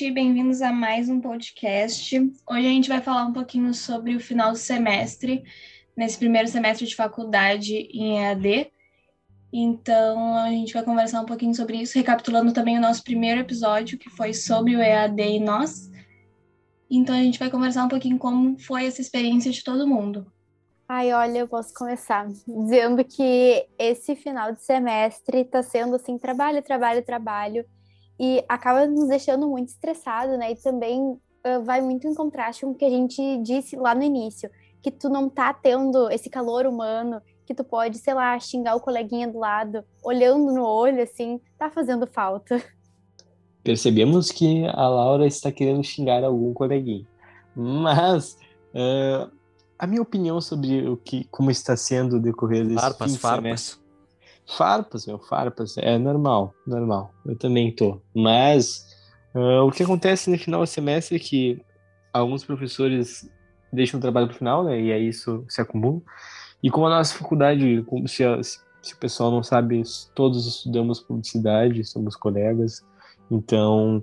gente, bem-vindos a mais um podcast. Hoje a gente vai falar um pouquinho sobre o final do semestre, nesse primeiro semestre de faculdade em EAD. Então, a gente vai conversar um pouquinho sobre isso, recapitulando também o nosso primeiro episódio, que foi sobre o EAD e nós. Então, a gente vai conversar um pouquinho como foi essa experiência de todo mundo. Ai, olha, eu posso começar dizendo que esse final de semestre está sendo assim, trabalho, trabalho, trabalho, e acaba nos deixando muito estressado, né? E também uh, vai muito em contraste com o que a gente disse lá no início, que tu não tá tendo esse calor humano, que tu pode, sei lá, xingar o coleguinha do lado, olhando no olho, assim, tá fazendo falta. Percebemos que a Laura está querendo xingar algum coleguinha, mas uh, a minha opinião sobre o que, como está sendo o decorrer desse farpas, fim farpas. semestre... Farpas, meu, farpas, é normal, normal, eu também tô, mas uh, o que acontece no final do semestre é que alguns professores deixam o trabalho para o final, né, e aí isso se acumula, e como a nossa faculdade, como se, se o pessoal não sabe, todos estudamos publicidade, somos colegas, então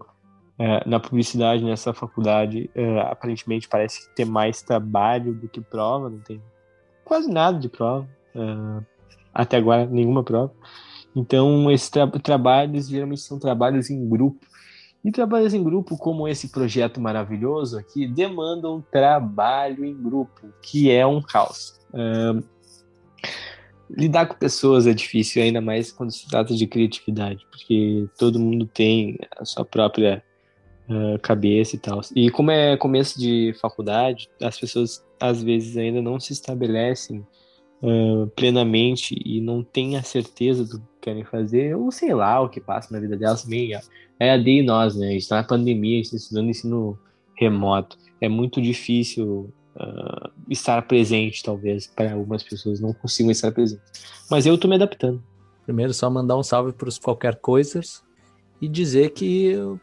é, na publicidade, nessa faculdade, é, aparentemente parece ter mais trabalho do que prova, não tem quase nada de prova, é, até agora nenhuma prova. Então, esses tra trabalhos geralmente são trabalhos em grupo. E trabalhos em grupo, como esse projeto maravilhoso aqui, demandam trabalho em grupo, que é um caos. lidar com pessoas é difícil, ainda mais quando se trata de criatividade, porque todo mundo tem a sua própria uh, cabeça e tal. E como é começo de faculdade, as pessoas às vezes ainda não se estabelecem plenamente e não têm a certeza do que querem fazer, ou sei lá o que passa na vida delas também. É a de nós, né? A gente está na pandemia, a gente está estudando ensino remoto. É muito difícil uh, estar presente, talvez, para algumas pessoas não consigam estar presentes. Mas eu estou me adaptando. Primeiro, só mandar um salve para os qualquer coisas e dizer que o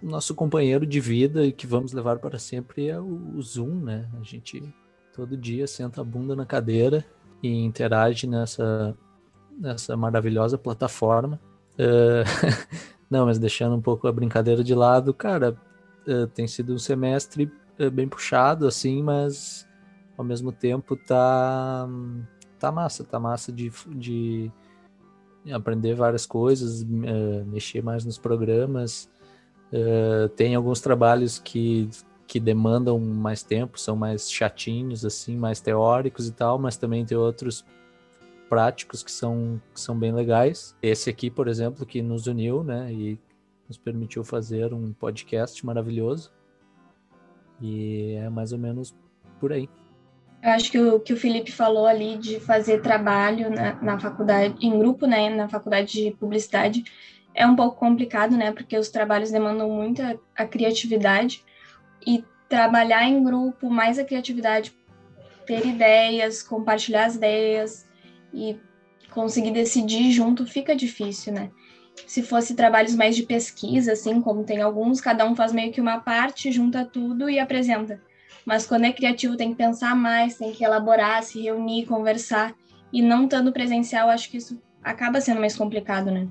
nosso companheiro de vida e que vamos levar para sempre é o Zoom, né? A gente todo dia senta a bunda na cadeira e interage nessa, nessa maravilhosa plataforma. Uh, não, mas deixando um pouco a brincadeira de lado, cara, uh, tem sido um semestre uh, bem puxado, assim, mas ao mesmo tempo tá, tá massa, tá massa de, de aprender várias coisas, mexer mais nos programas. tem alguns trabalhos que que demandam mais tempo, são mais chatinhos, assim, mais teóricos e tal, mas também tem outros práticos que são, que são bem legais. Esse aqui, por exemplo, que nos uniu, né, e nos permitiu fazer um podcast maravilhoso. E é mais ou menos por aí. Eu acho que o que o Felipe falou ali de fazer trabalho na, na faculdade, em grupo, né, na faculdade de publicidade, é um pouco complicado, né, porque os trabalhos demandam muito a, a criatividade e trabalhar em grupo, mais a criatividade, ter ideias, compartilhar as ideias e conseguir decidir junto fica difícil, né? Se fosse trabalhos mais de pesquisa, assim, como tem alguns, cada um faz meio que uma parte, junta tudo e apresenta. Mas quando é criativo, tem que pensar mais, tem que elaborar, se reunir, conversar. E não estando presencial, acho que isso acaba sendo mais complicado, né?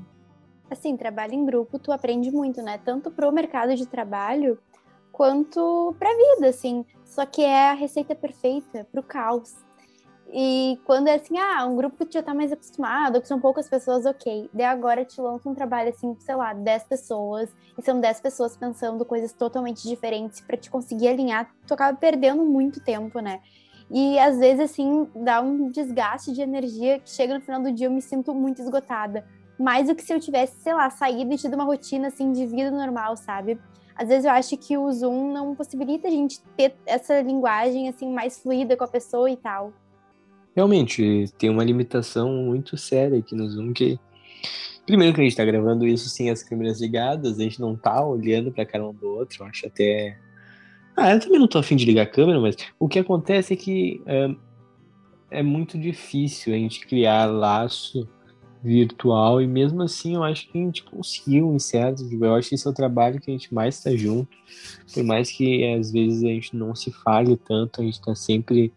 Assim, trabalho em grupo, tu aprende muito, né? Tanto pro mercado de trabalho, quanto para a vida, assim. Só que é a receita perfeita para o caos. E quando é assim, ah, um grupo que já tá mais acostumado, que são poucas pessoas, ok. Daí agora te lança um trabalho assim, sei lá, 10 pessoas, e são 10 pessoas pensando coisas totalmente diferentes para te conseguir alinhar, tu acaba perdendo muito tempo, né? E às vezes, assim, dá um desgaste de energia que chega no final do dia eu me sinto muito esgotada. Mais do que se eu tivesse, sei lá, saído e tido uma rotina, assim, de vida normal, sabe? Às vezes eu acho que o Zoom não possibilita a gente ter essa linguagem assim mais fluida com a pessoa e tal. Realmente, tem uma limitação muito séria aqui no Zoom que primeiro que a gente tá gravando isso sem as câmeras ligadas, a gente não tá olhando para cara um do outro, eu acho até ah, eu também não tô afim de ligar a câmera, mas o que acontece é que é, é muito difícil a gente criar laço virtual e mesmo assim eu acho que a gente conseguiu em certo, eu acho que esse é o trabalho que a gente mais está junto, por mais que às vezes a gente não se fale tanto, a gente está sempre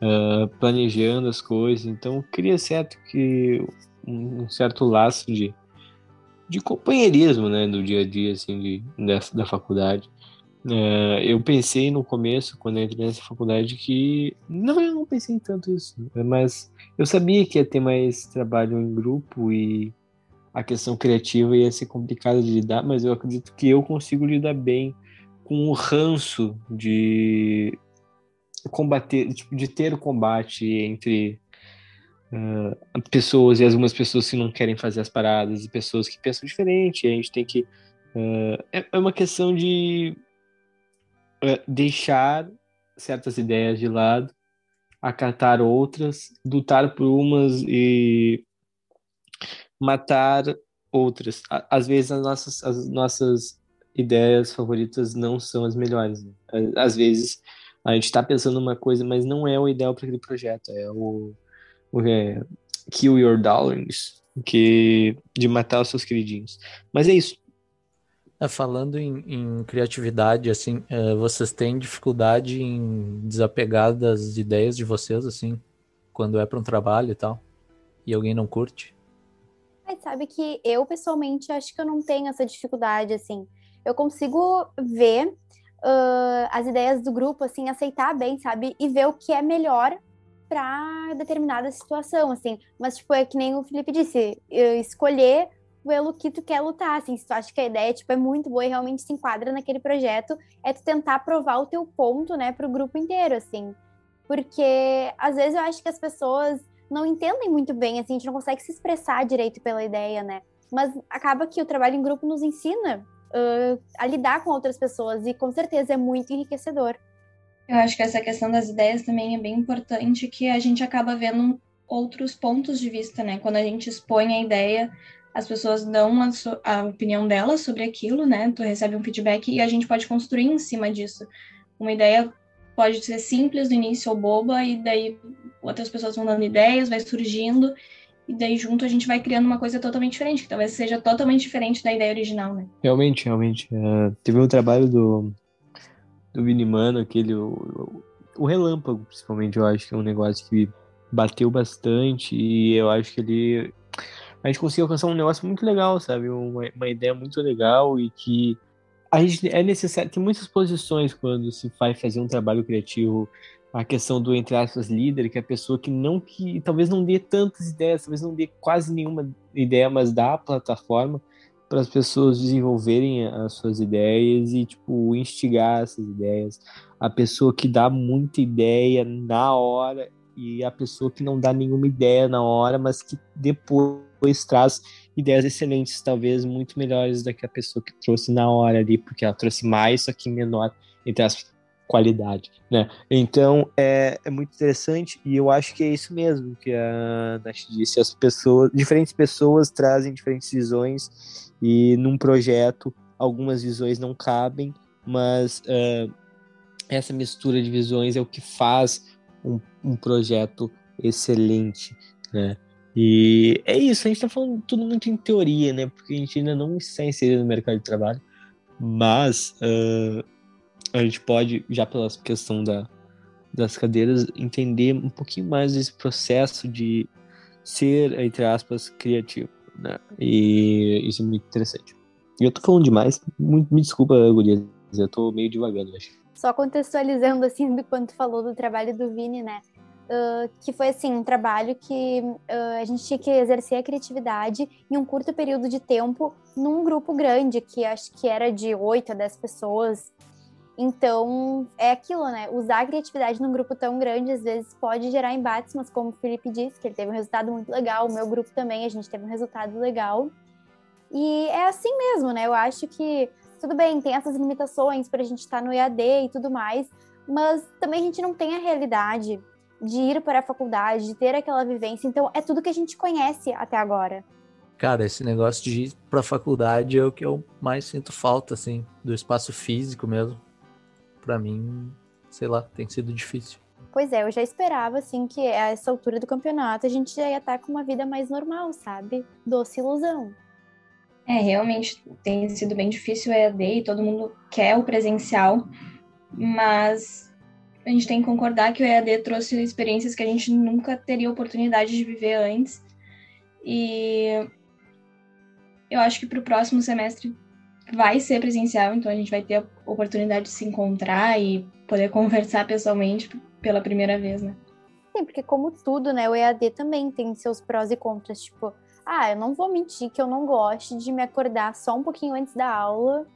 uh, planejando as coisas, então cria certo que um, um certo laço de, de companheirismo, né, do dia a dia, assim, de, dessa, da faculdade. Uh, eu pensei no começo, quando eu entrei nessa faculdade, que. Não, eu não pensei em tanto isso, né, mas eu sabia que ia ter mais trabalho em grupo e a questão criativa ia ser complicada de lidar, mas eu acredito que eu consigo lidar bem com o ranço de combater, tipo, de ter o combate entre uh, pessoas e algumas pessoas que não querem fazer as paradas e pessoas que pensam diferente. a gente tem que. Uh, é, é uma questão de é, deixar certas ideias de lado, acatar outras, lutar por umas e matar outras. Às vezes as nossas, as nossas ideias favoritas não são as melhores. Né? Às vezes a gente está pensando uma coisa, mas não é o ideal para aquele projeto. É o, o é, Kill Your Darlings, que de matar os seus queridinhos. Mas é isso. É, falando em, em, criatividade, assim, é, vocês têm dificuldade em desapegar das ideias de vocês, assim, quando é para um trabalho e tal, e alguém não curte? Mas sabe que eu, pessoalmente, acho que eu não tenho essa dificuldade, assim. Eu consigo ver uh, as ideias do grupo, assim, aceitar bem, sabe? E ver o que é melhor para determinada situação, assim. Mas, tipo, é que nem o Felipe disse, escolher pelo que tu quer lutar, assim, se tu acha que a ideia, tipo, é muito boa e realmente se enquadra naquele projeto, é tu tentar provar o teu ponto, né, pro grupo inteiro, assim. Porque, às vezes, eu acho que as pessoas não entendem muito bem, assim, a gente não consegue se expressar direito pela ideia, né? Mas acaba que o trabalho em grupo nos ensina uh, a lidar com outras pessoas e, com certeza, é muito enriquecedor. Eu acho que essa questão das ideias também é bem importante, que a gente acaba vendo outros pontos de vista, né? Quando a gente expõe a ideia, as pessoas dão a, a, opinião delas sobre aquilo, né? Tu recebe um feedback e a gente pode construir em cima disso. Uma ideia pode ser simples no início ou boba, e daí outras pessoas vão dando ideias, vai surgindo, e daí junto a gente vai criando uma coisa totalmente diferente, que talvez seja totalmente diferente da ideia original, né? Realmente, realmente. Uh, teve um trabalho do, do Vini Mano, aquele. O, o Relâmpago, principalmente, eu acho que é um negócio que bateu bastante, e eu acho que ele a gente conseguiu alcançar um negócio muito legal, sabe? Uma, uma ideia muito legal e que a gente é necessário. Tem muitas posições quando se vai fazer um trabalho criativo. A questão do, entre aspas, líder, que é a pessoa que não, que talvez não dê tantas ideias, talvez não dê quase nenhuma ideia, mas dá a plataforma para as pessoas desenvolverem as suas ideias e, tipo, instigar essas ideias. A pessoa que dá muita ideia na hora e a pessoa que não dá nenhuma ideia na hora, mas que depois traz ideias excelentes, talvez muito melhores do que a pessoa que trouxe na hora ali, porque ela trouxe mais, só que menor, entre as qualidade, né? Então é, é muito interessante e eu acho que é isso mesmo que a Nath disse. As pessoas, diferentes pessoas trazem diferentes visões e num projeto algumas visões não cabem, mas uh, essa mistura de visões é o que faz um, um projeto excelente, né? E é isso, a gente está falando tudo muito em teoria, né? Porque a gente ainda não está inserido no mercado de trabalho, mas uh, a gente pode, já pela questão da, das cadeiras, entender um pouquinho mais desse processo de ser, entre aspas, criativo, né? E isso é muito interessante. E eu tô falando demais, muito, me desculpa, Gurias, eu tô meio devagando, acho. Só contextualizando, assim, do quanto falou do trabalho do Vini, né? Uh, que foi assim um trabalho que uh, a gente tinha que exercer a criatividade em um curto período de tempo num grupo grande que acho que era de 8 a 10 pessoas. Então, é aquilo, né? Usar a criatividade num grupo tão grande às vezes pode gerar embates, mas como o Felipe disse, que ele teve um resultado muito legal, o meu grupo também, a gente teve um resultado legal. E é assim mesmo, né? Eu acho que tudo bem, tem essas limitações para a gente estar tá no EAD e tudo mais, mas também a gente não tem a realidade de ir para a faculdade, de ter aquela vivência. Então, é tudo que a gente conhece até agora. Cara, esse negócio de ir para a faculdade é o que eu mais sinto falta, assim, do espaço físico mesmo. Para mim, sei lá, tem sido difícil. Pois é, eu já esperava, assim, que a essa altura do campeonato a gente já ia estar com uma vida mais normal, sabe? Doce ilusão. É, realmente tem sido bem difícil o EAD e todo mundo quer o presencial, mas a gente tem que concordar que o EAD trouxe experiências que a gente nunca teria oportunidade de viver antes. E eu acho que para o próximo semestre vai ser presencial, então a gente vai ter a oportunidade de se encontrar e poder conversar pessoalmente pela primeira vez, né? Sim, porque como tudo, né, o EAD também tem seus prós e contras, tipo, ah, eu não vou mentir que eu não gosto de me acordar só um pouquinho antes da aula,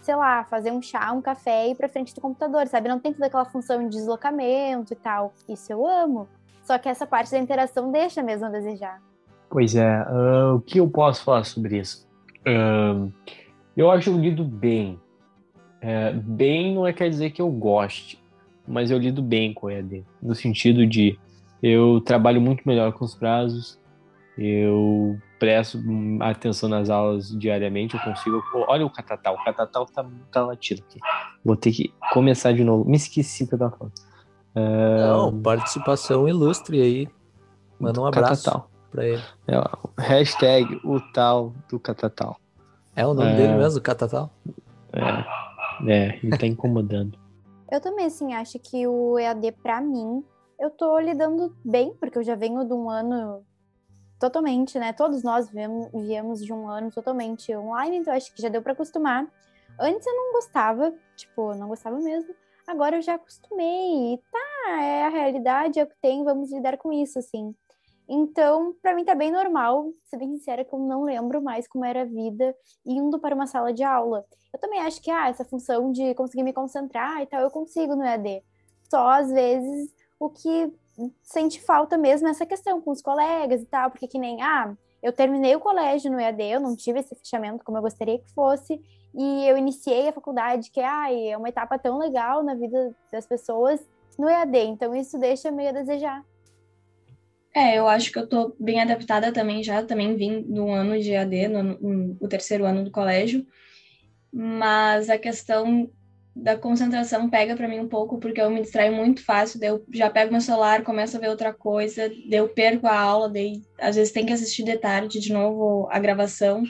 sei lá, fazer um chá, um café e ir pra frente do computador, sabe? Não tem toda aquela função de deslocamento e tal. Isso eu amo. Só que essa parte da interação deixa mesmo a desejar. Pois é, uh, o que eu posso falar sobre isso? Uh, eu acho eu lido bem. É, bem não é quer dizer que eu goste, mas eu lido bem com o EAD, no sentido de eu trabalho muito melhor com os prazos, eu presto atenção nas aulas diariamente, eu consigo. Olha o catatal, o catatal tá, tá latido aqui. Vou ter que começar de novo. Me esqueci que eu tava falando. Uh... Não, participação ilustre aí. Manda um abraço. Catatal para ele. É, hashtag o tal do Catatal. É o nome é... dele mesmo, Catatal? É, é, ele tá incomodando. eu também, assim, acho que o EAD, para mim, eu tô lidando bem, porque eu já venho de um ano totalmente, né? Todos nós viemos, viemos de um ano totalmente online, então acho que já deu para acostumar. Antes eu não gostava, tipo, não gostava mesmo. Agora eu já acostumei tá, é a realidade, é o que tem, vamos lidar com isso, assim. Então, para mim tá bem normal, ser bem sincera, que eu não lembro mais como era a vida indo para uma sala de aula. Eu também acho que, ah, essa função de conseguir me concentrar e tal, eu consigo no EAD. Só, às vezes, o que sente falta mesmo é essa questão com os colegas e tal, porque que nem, ah, eu terminei o colégio no EAD, eu não tive esse fechamento como eu gostaria que fosse, e eu iniciei a faculdade, que ah, é uma etapa tão legal na vida das pessoas no EAD, então isso deixa meio a desejar. É, eu acho que eu tô bem adaptada também já, também vim do ano de AD, no, no, no terceiro ano do colégio, mas a questão da concentração pega para mim um pouco, porque eu me distraio muito fácil, daí eu já pego meu celular, começo a ver outra coisa, daí eu perco a aula, daí às vezes tem que assistir de tarde de novo a gravação,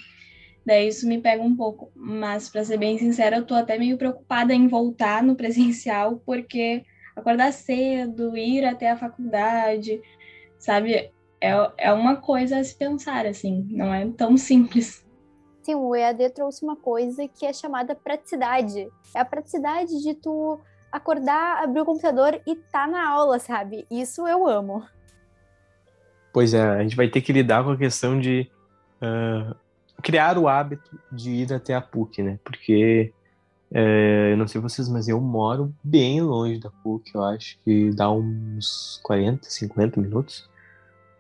daí isso me pega um pouco, mas para ser bem sincera, eu tô até meio preocupada em voltar no presencial, porque acordar cedo, ir até a faculdade, sabe? É, é uma coisa a se pensar, assim, não é tão simples. Sim, o EAD trouxe uma coisa que é chamada praticidade. É a praticidade de tu acordar, abrir o computador e tá na aula, sabe? Isso eu amo. Pois é, a gente vai ter que lidar com a questão de uh, criar o hábito de ir até a PUC, né? Porque é, eu não sei vocês, mas eu moro bem longe da PUC, eu acho que dá uns 40, 50 minutos.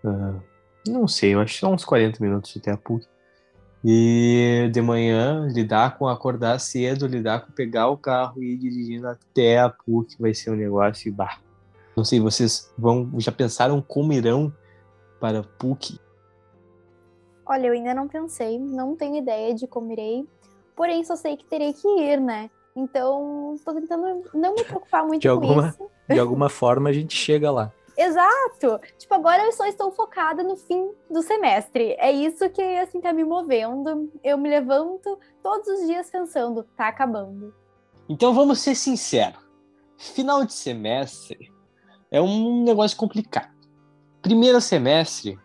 Uh, não sei, eu acho que são uns 40 minutos até a PUC. E de manhã, lidar com acordar cedo, lidar com pegar o carro e ir dirigindo até a PUC vai ser um negócio bar. Não sei, vocês vão já pensaram como irão para a PUC? Olha, eu ainda não pensei, não tenho ideia de como irei, porém só sei que terei que ir, né? Então, estou tentando não me preocupar muito de com alguma, isso. De alguma forma a gente chega lá. Exato! Tipo, agora eu só estou focada no fim do semestre. É isso que, assim, tá me movendo. Eu me levanto todos os dias pensando, tá acabando. Então vamos ser sinceros. Final de semestre é um negócio complicado. Primeiro semestre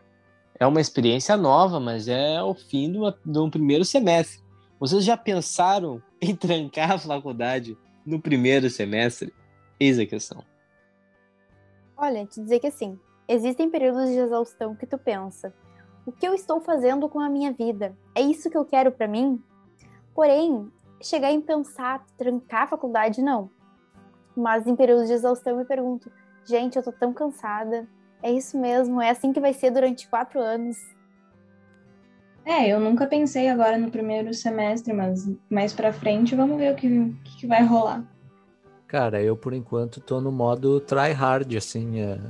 é uma experiência nova, mas é o fim de um primeiro semestre. Vocês já pensaram em trancar a faculdade no primeiro semestre? Eis a questão. Olha, te dizer que assim, existem períodos de exaustão que tu pensa: o que eu estou fazendo com a minha vida? É isso que eu quero para mim? Porém, chegar em pensar, trancar a faculdade, não. Mas em períodos de exaustão eu me pergunto: gente, eu tô tão cansada. É isso mesmo? É assim que vai ser durante quatro anos? É, eu nunca pensei agora no primeiro semestre, mas mais para frente vamos ver o que, que vai rolar. Cara, eu por enquanto tô no modo try hard, assim, é,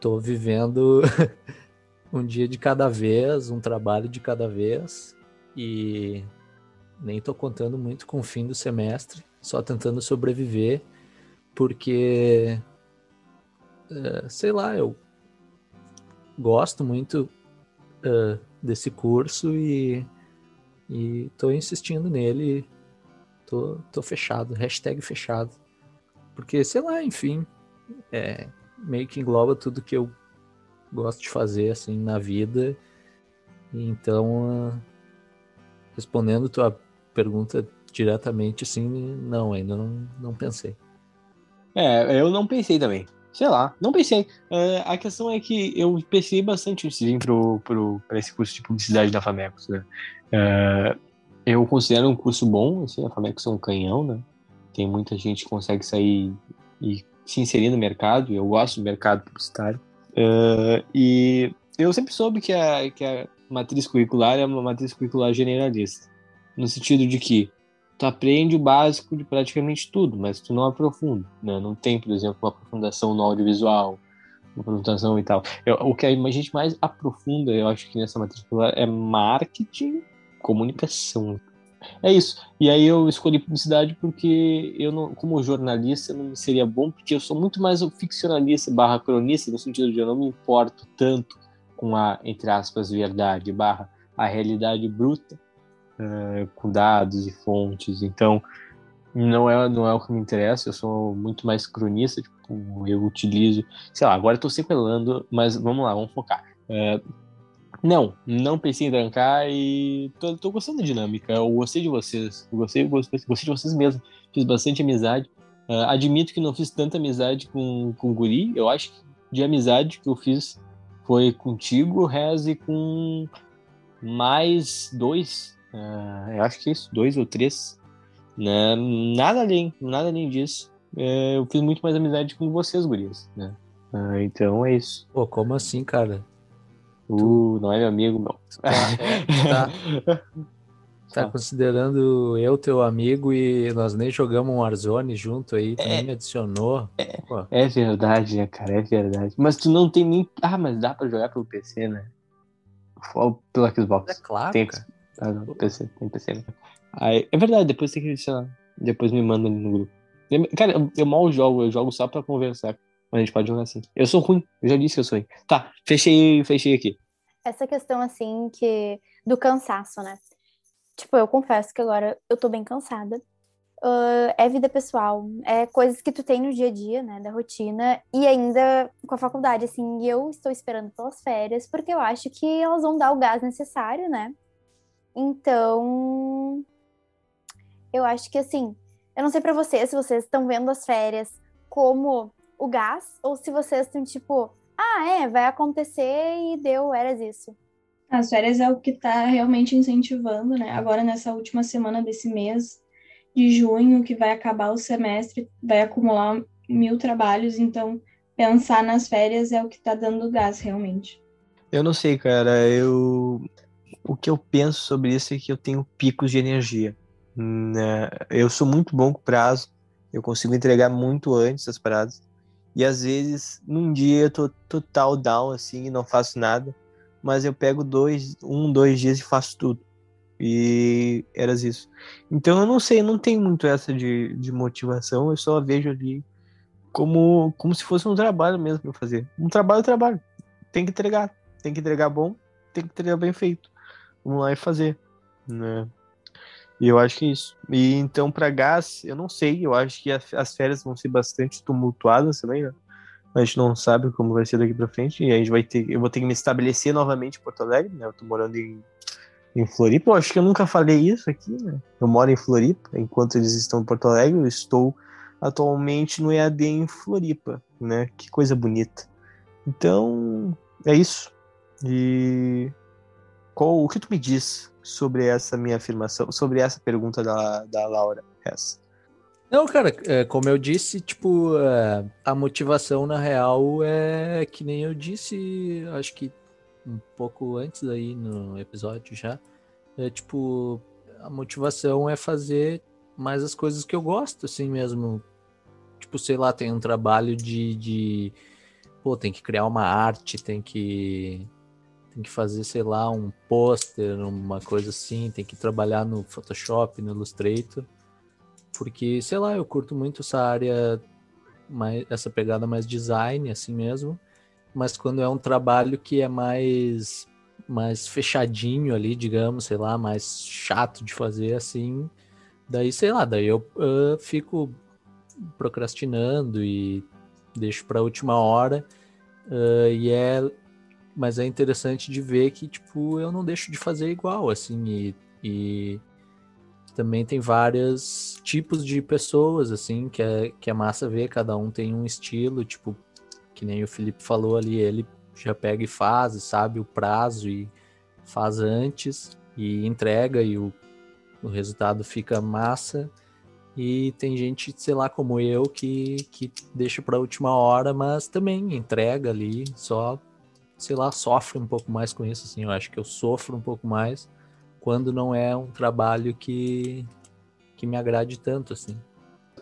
tô vivendo um dia de cada vez, um trabalho de cada vez e nem tô contando muito com o fim do semestre, só tentando sobreviver, porque é, sei lá, eu gosto muito uh, desse curso e, e tô insistindo nele, tô, tô fechado, hashtag fechado. Porque, sei lá, enfim, é, meio que engloba tudo que eu gosto de fazer, assim, na vida. Então, respondendo tua pergunta diretamente, assim, não, ainda não, não pensei. É, eu não pensei também. Sei lá, não pensei. É, a questão é que eu pensei bastante antes de vir pro, pro, pra esse curso de publicidade da Famecos, né? É, eu considero um curso bom, assim, a Famecos é um canhão, né? Tem muita gente que consegue sair e se inserir no mercado, eu gosto do mercado publicitário. É, e eu sempre soube que a, que a matriz curricular é uma matriz curricular generalista, no sentido de que tu aprende o básico de praticamente tudo, mas tu não aprofunda, né? Não tem, por exemplo, uma aprofundação no audiovisual, uma aprofundação e tal. Eu, o que a gente mais aprofunda, eu acho que nessa matrícula é marketing, comunicação. É isso. E aí eu escolhi publicidade porque eu não, como jornalista, não seria bom, porque eu sou muito mais o ficcionalista barra cronista, no sentido de eu não me importo tanto com a, entre aspas, verdade barra a realidade bruta, uh, com dados e fontes. Então, não é, não é o que me interessa, eu sou muito mais cronista, tipo, eu utilizo, sei lá, agora eu tô sequelando, mas vamos lá, vamos focar. Uh, não, não pensei em trancar e tô, tô, gostando da dinâmica, eu gostei de vocês, eu gostei, gostei, gostei de vocês mesmo, fiz bastante amizade, uh, admito que não fiz tanta amizade com, com o Guri, eu acho que de amizade que eu fiz foi contigo, Rez, e com mais dois Uh, eu acho que é isso, dois ou três. Né? Nada além, nada além disso. É, eu fiz muito mais amizade com vocês, gurias, né? Uh, então é isso. Pô, como assim, cara? Uh, não é meu amigo, não. Tá, é, tá, tá considerando eu teu amigo e nós nem jogamos um Warzone junto aí, tu é, nem me adicionou. É, é, verdade, né, cara? É verdade. Mas tu não tem nem. Ah, mas dá pra jogar pelo PC, né? Pelo Xbox. É claro. Tem, cara. Ah, não, PC, tem PC. Né? Aí, é verdade, depois tem que adicionar. Depois me manda no grupo. Cara, eu, eu mal jogo, eu jogo só pra conversar. Mas a gente pode jogar assim. Eu sou ruim, eu já disse que eu sou ruim. Tá, fechei, fechei aqui. Essa questão, assim, que do cansaço, né? Tipo, eu confesso que agora eu tô bem cansada. Uh, é vida pessoal, é coisas que tu tem no dia a dia, né, da rotina, e ainda com a faculdade, assim, eu estou esperando pelas férias, porque eu acho que elas vão dar o gás necessário, né, então, eu acho que assim, eu não sei para vocês se vocês estão vendo as férias como o gás ou se vocês estão tipo, ah, é, vai acontecer e deu, eras isso. As férias é o que está realmente incentivando, né? Agora nessa última semana desse mês de junho, que vai acabar o semestre, vai acumular mil trabalhos, então pensar nas férias é o que está dando gás realmente. Eu não sei, cara. Eu o que eu penso sobre isso é que eu tenho picos de energia. Né? Eu sou muito bom com prazo, eu consigo entregar muito antes as paradas. E às vezes, num dia eu tô total down, assim, e não faço nada. Mas eu pego dois, um, dois dias e faço tudo. E era isso. Então eu não sei, não tenho muito essa de, de motivação, eu só vejo ali como, como se fosse um trabalho mesmo pra fazer. Um trabalho trabalho. Tem que entregar. Tem que entregar bom, tem que entregar bem feito vamos lá e fazer, né? E eu acho que é isso. E então, para gás, eu não sei. Eu acho que as férias vão ser bastante tumultuadas também, né? A gente não sabe como vai ser daqui para frente. E a gente vai ter. Eu vou ter que me estabelecer novamente em Porto Alegre, né? Eu tô morando em, em Floripa. Eu acho que eu nunca falei isso aqui, né? Eu moro em Floripa. Enquanto eles estão em Porto Alegre, eu estou atualmente no EAD em Floripa, né? Que coisa bonita. Então, é isso. E qual, o que tu me diz sobre essa minha afirmação, sobre essa pergunta da, da Laura Hess? Não, cara, é, como eu disse, tipo, é, a motivação na real é que nem eu disse, acho que um pouco antes aí no episódio já, é tipo, a motivação é fazer mais as coisas que eu gosto, assim mesmo. Tipo, sei lá, tem um trabalho de, de pô, tem que criar uma arte, tem que tem que fazer, sei lá, um pôster, uma coisa assim, tem que trabalhar no Photoshop, no Illustrator, porque, sei lá, eu curto muito essa área, mais, essa pegada mais design, assim mesmo, mas quando é um trabalho que é mais, mais fechadinho ali, digamos, sei lá, mais chato de fazer, assim, daí, sei lá, daí eu uh, fico procrastinando e deixo para última hora, uh, e é mas é interessante de ver que, tipo, eu não deixo de fazer igual, assim, e E também tem vários tipos de pessoas, assim, que é, que é massa ver, cada um tem um estilo, tipo, que nem o Felipe falou ali, ele já pega e faz, sabe o prazo e faz antes e entrega e o, o resultado fica massa. E tem gente, sei lá, como eu, que, que deixa para última hora, mas também entrega ali, só, sei lá, sofre um pouco mais com isso, assim. Eu acho que eu sofro um pouco mais quando não é um trabalho que, que me agrade tanto, assim.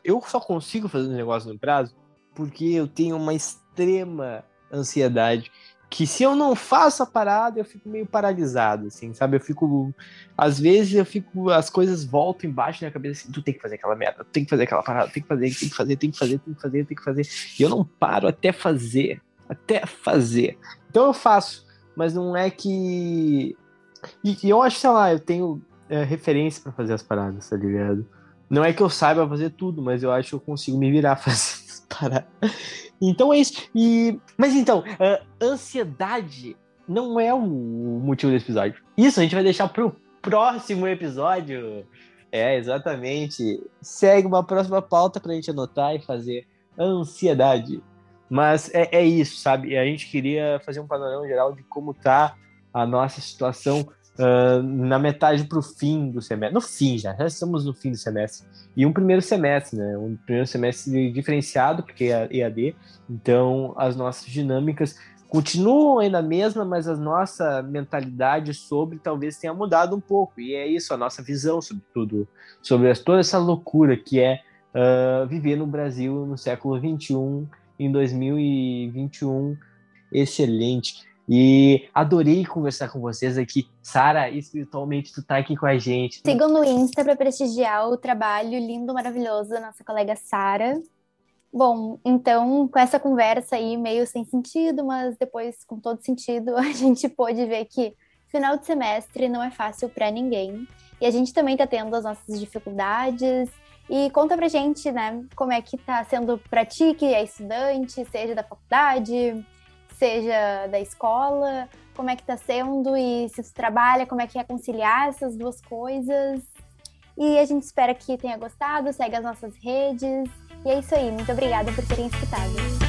Eu só consigo fazer um negócio no prazo porque eu tenho uma extrema ansiedade que se eu não faço a parada, eu fico meio paralisado, assim, sabe? Eu fico. Às vezes eu fico. As coisas voltam embaixo na cabeça assim, tu tem que fazer aquela merda, tu tem que fazer aquela parada, tem que fazer, tem que fazer, tem que fazer, tem que fazer, tem que fazer. E eu não paro até fazer. Até fazer. Então eu faço, mas não é que. E, e eu acho, sei lá, eu tenho é, referência para fazer as paradas, tá ligado? Não é que eu saiba fazer tudo, mas eu acho que eu consigo me virar fazer as paradas. Então é isso. E, mas então, uh, ansiedade não é o motivo desse episódio. Isso a gente vai deixar pro próximo episódio. É, exatamente. Segue uma próxima pauta pra gente anotar e fazer ansiedade. Mas é, é isso, sabe? A gente queria fazer um panorama geral de como tá a nossa situação uh, na metade para o fim do semestre. No fim já, já estamos no fim do semestre. E um primeiro semestre, né? Um primeiro semestre diferenciado, porque é EAD. Então, as nossas dinâmicas continuam ainda a mesma, mas a nossa mentalidade sobre talvez tenha mudado um pouco. E é isso, a nossa visão sobre tudo, sobre toda essa loucura que é uh, viver no Brasil no século XXI, em 2021. Excelente. E adorei conversar com vocês aqui. Sara, espiritualmente, tu tá aqui com a gente. Sigam no Insta para prestigiar o trabalho lindo, maravilhoso da nossa colega Sara. Bom, então, com essa conversa aí, meio sem sentido, mas depois com todo sentido, a gente pôde ver que final de semestre não é fácil para ninguém. E a gente também tá tendo as nossas dificuldades. E conta pra gente, né, como é que tá sendo pra ti, que é estudante, seja da faculdade, seja da escola, como é que está sendo e se trabalha, como é que é conciliar essas duas coisas. E a gente espera que tenha gostado, segue as nossas redes. E é isso aí, muito obrigada por terem escutado.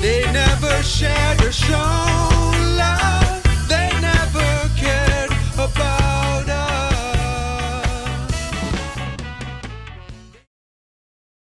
They never shared a show.